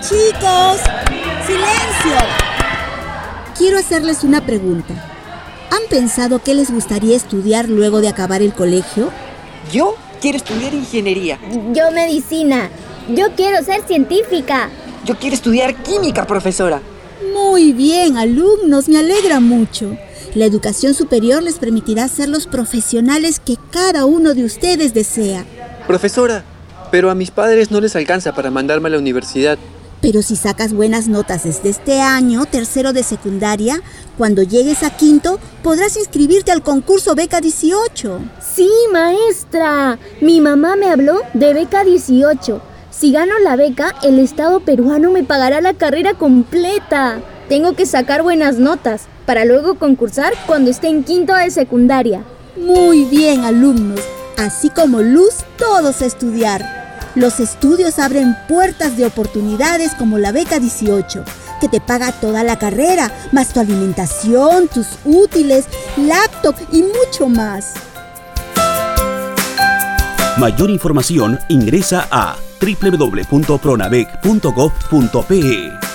Chicos, silencio. Quiero hacerles una pregunta. ¿Han pensado qué les gustaría estudiar luego de acabar el colegio? Yo quiero estudiar ingeniería. Yo medicina. Yo quiero ser científica. Yo quiero estudiar química, profesora. Muy bien, alumnos, me alegra mucho. La educación superior les permitirá ser los profesionales que cada uno de ustedes desea. Profesora, pero a mis padres no les alcanza para mandarme a la universidad. Pero si sacas buenas notas desde este año, tercero de secundaria, cuando llegues a quinto, podrás inscribirte al concurso Beca 18. Sí, maestra. Mi mamá me habló de Beca 18. Si gano la beca, el Estado peruano me pagará la carrera completa. Tengo que sacar buenas notas para luego concursar cuando esté en quinto de secundaria. Muy bien, alumnos. Así como Luz, todos a estudiar. Los estudios abren puertas de oportunidades como la beca 18, que te paga toda la carrera, más tu alimentación, tus útiles, laptop y mucho más. Mayor información ingresa a www.pronavec.gov.pe.